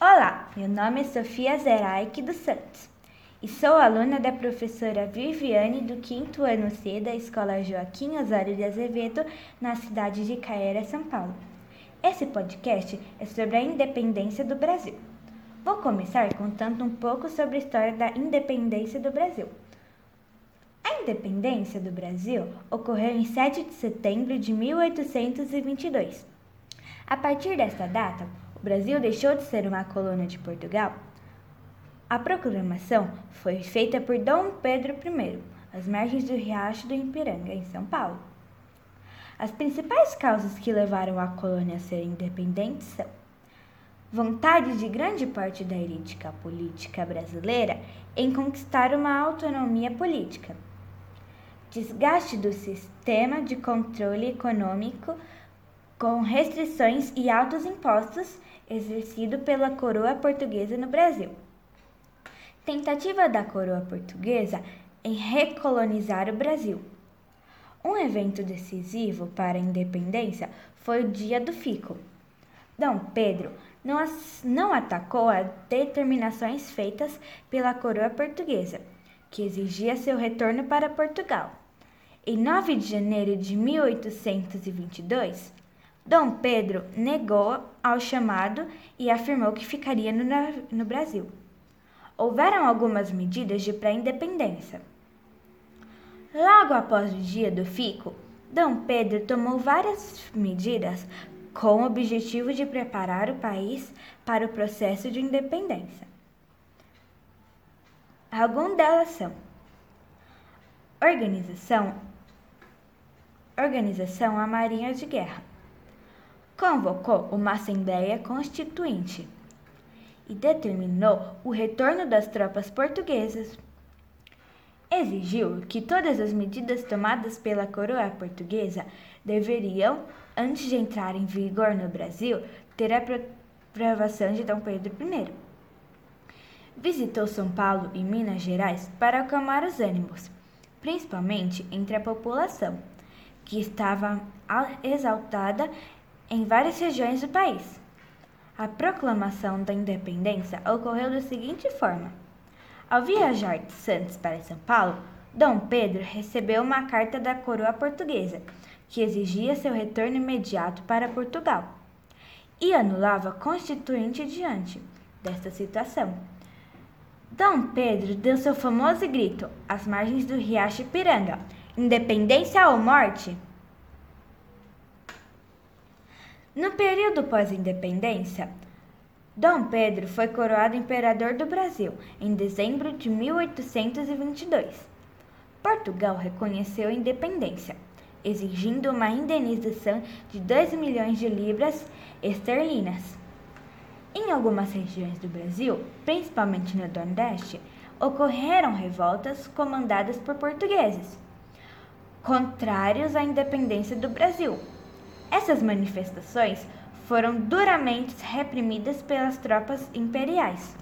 Olá, meu nome é Sofia Zeraik dos Santos e sou aluna da professora Viviane do quinto ano C da Escola Joaquim Osório de Azevedo, na cidade de Caera, São Paulo. Esse podcast é sobre a independência do Brasil. Vou começar contando um pouco sobre a história da independência do Brasil. A independência do Brasil ocorreu em 7 de setembro de 1822. A partir desta data, o Brasil deixou de ser uma colônia de Portugal. A proclamação foi feita por Dom Pedro I, às margens do Riacho do Ipiranga, em São Paulo. As principais causas que levaram a colônia a ser independente são vontade de grande parte da elite política brasileira em conquistar uma autonomia política, desgaste do sistema de controle econômico com restrições e altos impostos exercido pela coroa portuguesa no Brasil. Tentativa da coroa portuguesa em recolonizar o Brasil. Um evento decisivo para a independência foi o Dia do Fico. Dom Pedro não, não atacou as determinações feitas pela coroa portuguesa, que exigia seu retorno para Portugal. Em 9 de janeiro de 1822, Dom Pedro negou ao chamado e afirmou que ficaria no, no Brasil. Houveram algumas medidas de pré-independência. Logo após o dia do fico, Dom Pedro tomou várias medidas com o objetivo de preparar o país para o processo de independência. Algumas delas são organização, organização a Marinha de Guerra, convocou uma Assembleia Constituinte e determinou o retorno das tropas portuguesas. Exigiu que todas as medidas tomadas pela coroa portuguesa deveriam, antes de entrar em vigor no Brasil, ter a aprovação de Dom Pedro I. Visitou São Paulo e Minas Gerais para acalmar os ânimos, principalmente entre a população, que estava exaltada em várias regiões do país. A proclamação da independência ocorreu da seguinte forma: ao viajar de Santos para São Paulo, Dom Pedro recebeu uma carta da coroa portuguesa que exigia seu retorno imediato para Portugal e anulava Constituinte diante desta situação. Dom Pedro deu seu famoso grito às margens do riacho Ipiranga: Independência ou morte! No período pós-independência, Dom Pedro foi coroado imperador do Brasil em dezembro de 1822. Portugal reconheceu a independência, exigindo uma indenização de 2 milhões de libras esterlinas. Em algumas regiões do Brasil, principalmente no Nordeste, ocorreram revoltas comandadas por portugueses, contrários à independência do Brasil. Essas manifestações foram duramente reprimidas pelas tropas imperiais.